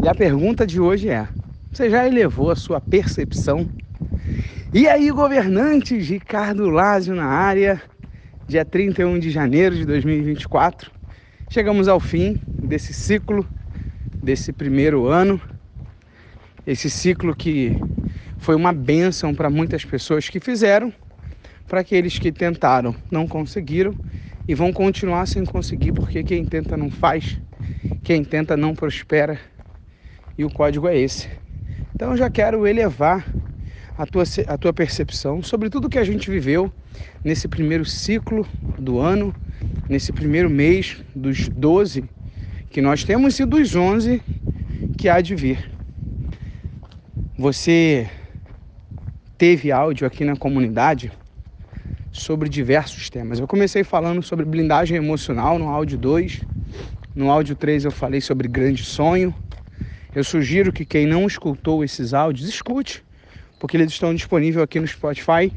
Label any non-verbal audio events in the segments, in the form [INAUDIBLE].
E a pergunta de hoje é: você já elevou a sua percepção? E aí, governantes, Ricardo Lázio na área, dia 31 de janeiro de 2024. Chegamos ao fim desse ciclo, desse primeiro ano. Esse ciclo que foi uma bênção para muitas pessoas que fizeram, para aqueles que tentaram, não conseguiram e vão continuar sem conseguir, porque quem tenta não faz, quem tenta não prospera. E o código é esse. Então eu já quero elevar a tua, a tua percepção sobre tudo que a gente viveu nesse primeiro ciclo do ano, nesse primeiro mês dos 12 que nós temos e dos 11 que há de vir. Você teve áudio aqui na comunidade sobre diversos temas. Eu comecei falando sobre blindagem emocional no áudio 2. No áudio 3 eu falei sobre grande sonho. Eu sugiro que quem não escutou esses áudios, escute, porque eles estão disponíveis aqui no Spotify.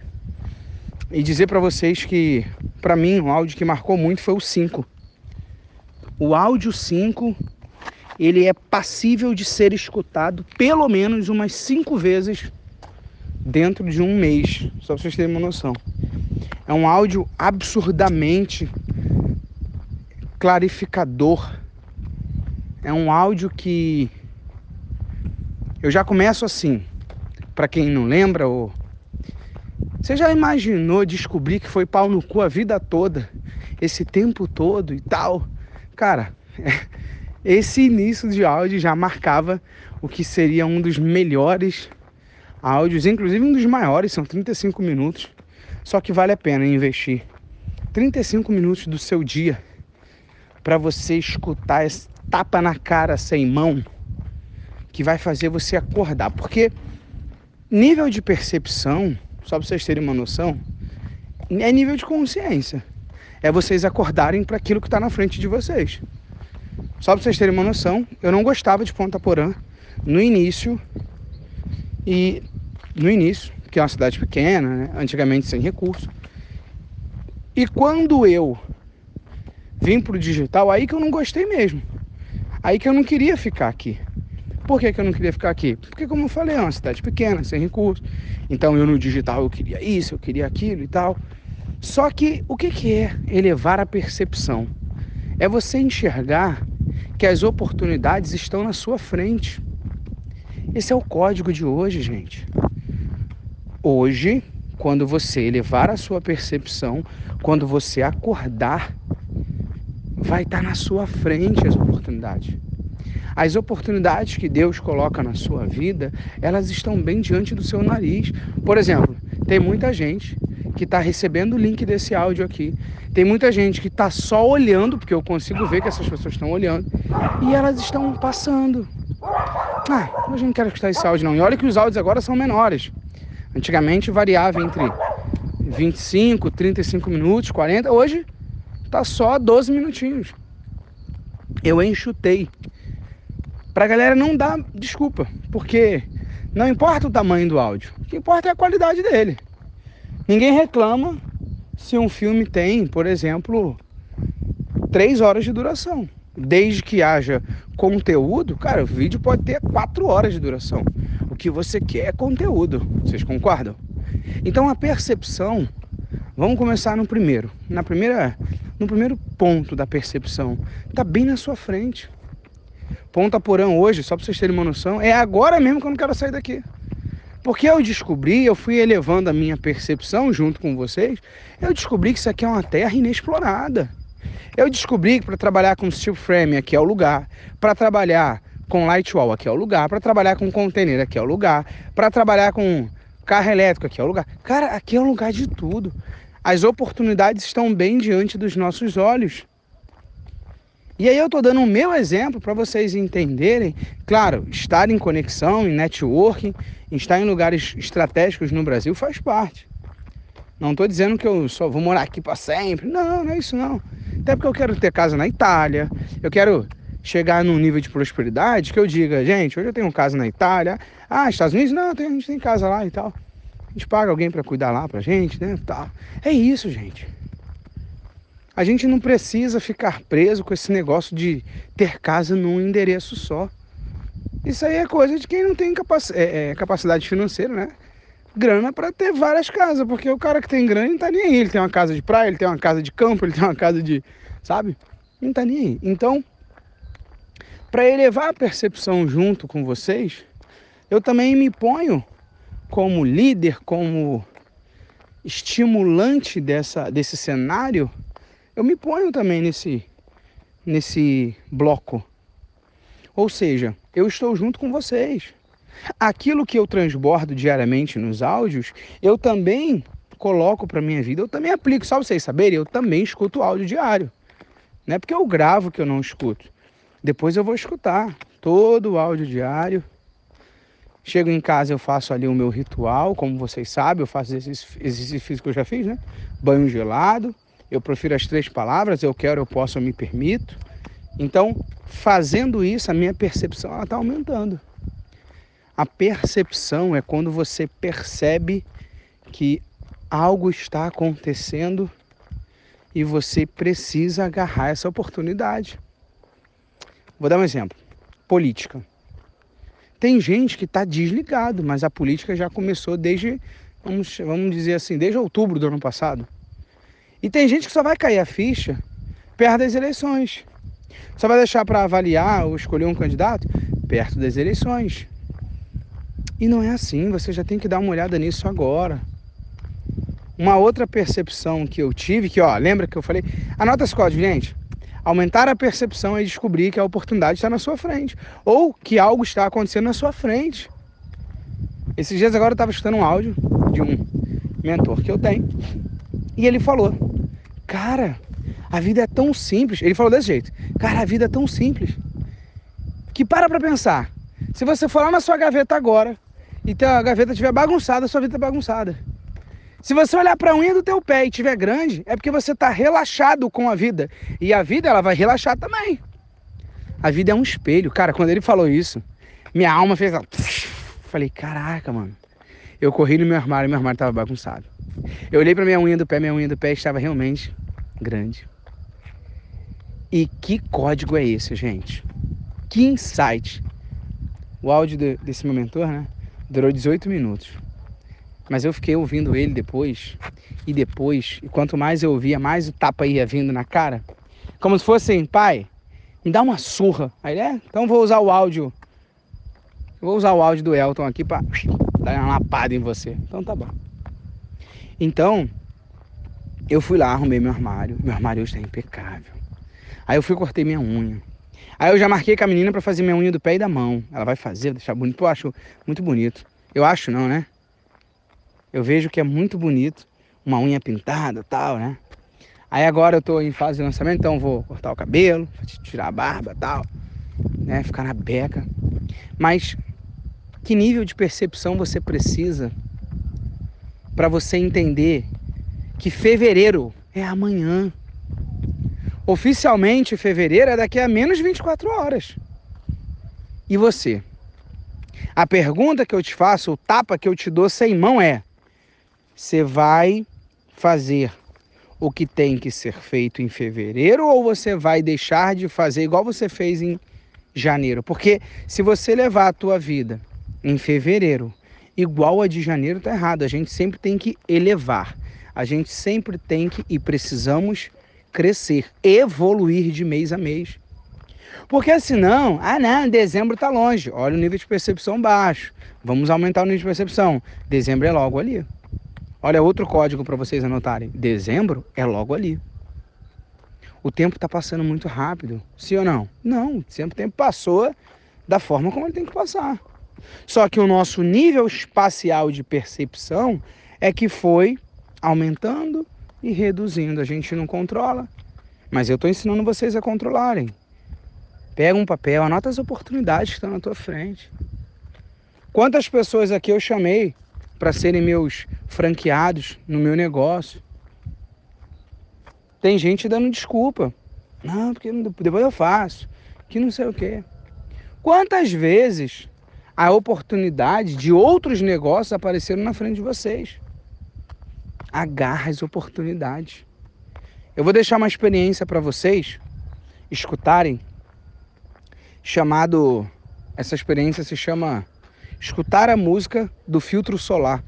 E dizer para vocês que, para mim, o áudio que marcou muito foi o 5. O áudio 5, ele é passível de ser escutado pelo menos umas 5 vezes dentro de um mês, só para vocês terem uma noção. É um áudio absurdamente clarificador. É um áudio que eu já começo assim. Para quem não lembra, ou você já imaginou descobrir que foi pau no cu a vida toda, esse tempo todo e tal? Cara, [LAUGHS] esse início de áudio já marcava o que seria um dos melhores áudios, inclusive um dos maiores, são 35 minutos. Só que vale a pena investir 35 minutos do seu dia para você escutar esse tapa na cara sem mão que vai fazer você acordar. Porque nível de percepção, só para vocês terem uma noção, é nível de consciência. É vocês acordarem para aquilo que está na frente de vocês. Só para vocês terem uma noção, eu não gostava de Ponta Porã no início e no início que é uma cidade pequena, né? antigamente sem recurso. E quando eu vim para o digital, aí que eu não gostei mesmo. Aí que eu não queria ficar aqui. Por que, que eu não queria ficar aqui? Porque, como eu falei, é uma cidade pequena, sem recurso. Então, eu no digital eu queria isso, eu queria aquilo e tal. Só que o que, que é elevar a percepção? É você enxergar que as oportunidades estão na sua frente. Esse é o código de hoje, gente. Hoje, quando você elevar a sua percepção, quando você acordar, vai estar na sua frente as oportunidades. As oportunidades que Deus coloca na sua vida, elas estão bem diante do seu nariz. Por exemplo, tem muita gente que está recebendo o link desse áudio aqui. Tem muita gente que está só olhando, porque eu consigo ver que essas pessoas estão olhando, e elas estão passando. Ah, hoje não quero escutar esse áudio não. E olha que os áudios agora são menores. Antigamente variava entre 25, 35 minutos, 40. Hoje tá só 12 minutinhos. Eu enxutei. Pra galera não dar desculpa, porque não importa o tamanho do áudio, o que importa é a qualidade dele. Ninguém reclama se um filme tem, por exemplo, 3 horas de duração. Desde que haja conteúdo, cara, o vídeo pode ter 4 horas de duração que você quer é conteúdo. Vocês concordam? Então a percepção, vamos começar no primeiro, na primeira, no primeiro ponto da percepção, tá bem na sua frente. Ponta Porã hoje, só para vocês terem uma noção, é agora mesmo que eu não quero sair daqui. Porque eu descobri, eu fui elevando a minha percepção junto com vocês, eu descobri que isso aqui é uma terra inexplorada. Eu descobri que para trabalhar com steel frame aqui é o lugar, para trabalhar com light wall, aqui é o lugar. Para trabalhar com container, aqui é o lugar. Para trabalhar com carro elétrico, aqui é o lugar. Cara, aqui é o lugar de tudo. As oportunidades estão bem diante dos nossos olhos. E aí eu estou dando o meu exemplo para vocês entenderem. Claro, estar em conexão, em networking, estar em lugares estratégicos no Brasil faz parte. Não estou dizendo que eu só vou morar aqui para sempre. Não, não é isso não. Até porque eu quero ter casa na Itália, eu quero chegar num nível de prosperidade que eu diga, gente, hoje eu tenho casa na Itália, ah, Estados Unidos, não, a gente tem casa lá e tal. A gente paga alguém para cuidar lá pra gente, né? Tal. É isso, gente. A gente não precisa ficar preso com esse negócio de ter casa num endereço só. Isso aí é coisa de quem não tem capac é, é, capacidade financeira, né? Grana para ter várias casas, porque o cara que tem grana não tá nem aí. Ele tem uma casa de praia, ele tem uma casa de campo, ele tem uma casa de. Sabe? Não tá nem aí. Então, para elevar a percepção junto com vocês, eu também me ponho como líder, como estimulante dessa, desse cenário, eu me ponho também nesse, nesse bloco. Ou seja, eu estou junto com vocês. Aquilo que eu transbordo diariamente nos áudios, eu também coloco para minha vida, eu também aplico. Só vocês saberem, eu também escuto áudio diário. Não é porque eu gravo que eu não escuto. Depois eu vou escutar todo o áudio diário Chego em casa, eu faço ali o meu ritual, como vocês sabem, eu faço esses exercícios que eu já fiz, né? Banho gelado, eu profiro as três palavras, eu quero, eu posso, eu me permito. Então, fazendo isso, a minha percepção está aumentando. A percepção é quando você percebe que algo está acontecendo e você precisa agarrar essa oportunidade. Vou dar um exemplo. Política. Tem gente que está desligado, mas a política já começou desde, vamos, vamos dizer assim, desde outubro do ano passado. E tem gente que só vai cair a ficha perto das eleições. Só vai deixar para avaliar ou escolher um candidato perto das eleições. E não é assim, você já tem que dar uma olhada nisso agora. Uma outra percepção que eu tive, que ó, lembra que eu falei? Anota esse código, gente. Aumentar a percepção é descobrir que a oportunidade está na sua frente. Ou que algo está acontecendo na sua frente. Esses dias agora eu estava escutando um áudio de um mentor que eu tenho. E ele falou: Cara, a vida é tão simples. Ele falou desse jeito: Cara, a vida é tão simples. Que para pra pensar. Se você for lá na sua gaveta agora e a gaveta estiver bagunçada, sua vida está bagunçada. Se você olhar para a unha do teu pé e tiver grande, é porque você está relaxado com a vida. E a vida ela vai relaxar também. A vida é um espelho. Cara, quando ele falou isso, minha alma fez. Falei, caraca, mano. Eu corri no meu armário e meu armário estava bagunçado. Eu olhei para minha unha do pé, minha unha do pé estava realmente grande. E que código é esse, gente? Que insight. O áudio desse meu mentor, né? Durou 18 minutos. Mas eu fiquei ouvindo ele depois, e depois, e quanto mais eu ouvia, mais o tapa ia vindo na cara. Como se fosse assim, pai, me dá uma surra. Aí ele, é, então vou usar o áudio. vou usar o áudio do Elton aqui para dar uma lapada em você. Então tá bom. Então, eu fui lá, arrumei meu armário. Meu armário hoje está impecável. Aí eu fui cortei minha unha. Aí eu já marquei com a menina para fazer minha unha do pé e da mão. Ela vai fazer, deixar bonito. Eu acho muito bonito. Eu acho não, né? eu vejo que é muito bonito, uma unha pintada tal, né? Aí agora eu tô em fase de lançamento, então vou cortar o cabelo, tirar a barba tal, né? Ficar na beca. Mas que nível de percepção você precisa para você entender que fevereiro é amanhã? Oficialmente, fevereiro é daqui a menos 24 horas. E você? A pergunta que eu te faço, o tapa que eu te dou sem mão é: você vai fazer o que tem que ser feito em fevereiro ou você vai deixar de fazer igual você fez em janeiro? Porque se você levar a tua vida em fevereiro igual a de janeiro, tá errado. A gente sempre tem que elevar. A gente sempre tem que e precisamos crescer, evoluir de mês a mês. Porque senão, ah não, dezembro tá longe. Olha o nível de percepção baixo. Vamos aumentar o nível de percepção. Dezembro é logo ali. Olha outro código para vocês anotarem. Dezembro é logo ali. O tempo está passando muito rápido. Sim ou não? Não, sempre o tempo passou da forma como ele tem que passar. Só que o nosso nível espacial de percepção é que foi aumentando e reduzindo. A gente não controla. Mas eu estou ensinando vocês a controlarem. Pega um papel, anota as oportunidades que estão na tua frente. Quantas pessoas aqui eu chamei para serem meus franqueados no meu negócio. Tem gente dando desculpa. Não, porque depois eu faço. Que não sei o quê. Quantas vezes a oportunidade de outros negócios apareceram na frente de vocês? Agarra as oportunidades. Eu vou deixar uma experiência para vocês escutarem chamado Essa experiência se chama Escutar a música do filtro solar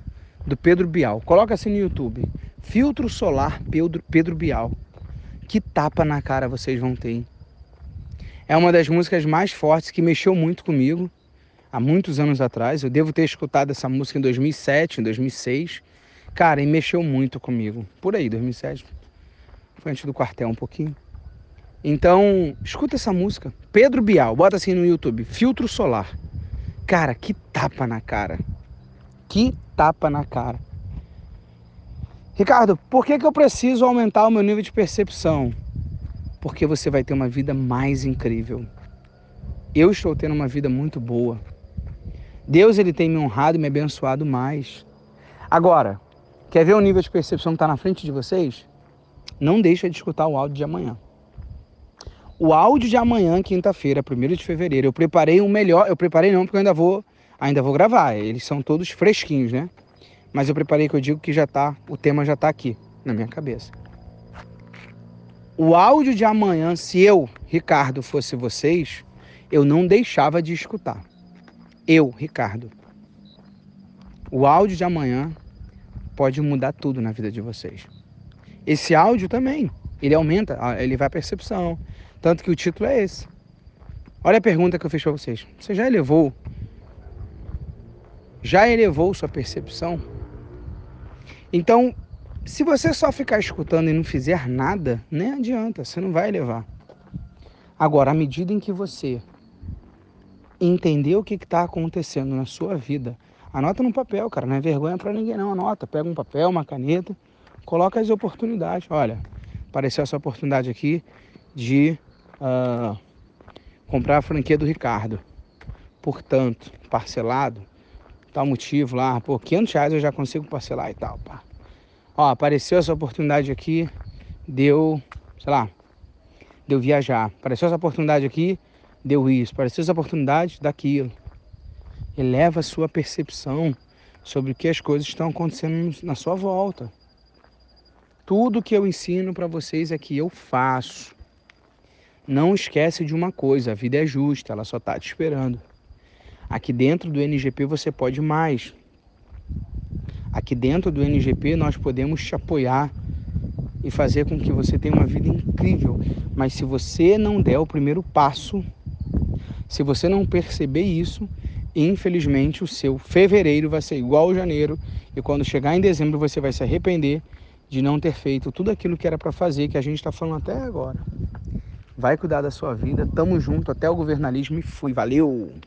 do Pedro Bial. Coloca assim no YouTube. Filtro solar Pedro, Pedro Bial. Que tapa na cara vocês vão ter. Hein? É uma das músicas mais fortes que mexeu muito comigo há muitos anos atrás. Eu devo ter escutado essa música em 2007, em 2006. Cara, e mexeu muito comigo. Por aí, 2007. Foi antes do quartel um pouquinho. Então, escuta essa música. Pedro Bial, bota assim no YouTube. Filtro Solar. Cara, que tapa na cara. Que tapa na cara. Ricardo, por que, que eu preciso aumentar o meu nível de percepção? Porque você vai ter uma vida mais incrível. Eu estou tendo uma vida muito boa. Deus ele tem me honrado e me abençoado mais. Agora, quer ver o nível de percepção que está na frente de vocês? Não deixa de escutar o áudio de amanhã. O áudio de amanhã, quinta-feira, 1 de fevereiro, eu preparei um melhor. Eu preparei não, porque eu ainda vou, ainda vou gravar. Eles são todos fresquinhos, né? Mas eu preparei que eu digo que já tá, o tema já está aqui na minha cabeça. O áudio de amanhã, se eu, Ricardo, fosse vocês, eu não deixava de escutar. Eu, Ricardo. O áudio de amanhã pode mudar tudo na vida de vocês. Esse áudio também, ele aumenta, ele vai a percepção. Tanto que o título é esse. Olha a pergunta que eu fiz para vocês. Você já elevou? Já elevou sua percepção? Então, se você só ficar escutando e não fizer nada, nem adianta, você não vai elevar. Agora, à medida em que você entender o que está acontecendo na sua vida, anota no papel, cara, não é vergonha para ninguém não, anota, pega um papel, uma caneta, coloca as oportunidades. Olha, apareceu essa oportunidade aqui de uh, comprar a franquia do Ricardo. Portanto, parcelado, tal motivo lá, por 500 reais eu já consigo parcelar e tal, pá. Ó, apareceu essa oportunidade aqui, deu, sei lá, deu viajar. Apareceu essa oportunidade aqui, deu isso, apareceu essa oportunidade daquilo. Eleva a sua percepção sobre o que as coisas estão acontecendo na sua volta. Tudo que eu ensino para vocês é que eu faço. Não esquece de uma coisa, a vida é justa, ela só está te esperando. Aqui dentro do NGP você pode mais. Aqui dentro do NGP nós podemos te apoiar e fazer com que você tenha uma vida incrível. Mas se você não der o primeiro passo, se você não perceber isso, infelizmente o seu fevereiro vai ser igual ao janeiro e quando chegar em dezembro você vai se arrepender de não ter feito tudo aquilo que era para fazer, que a gente está falando até agora. Vai cuidar da sua vida, tamo junto, até o governalismo e fui, valeu!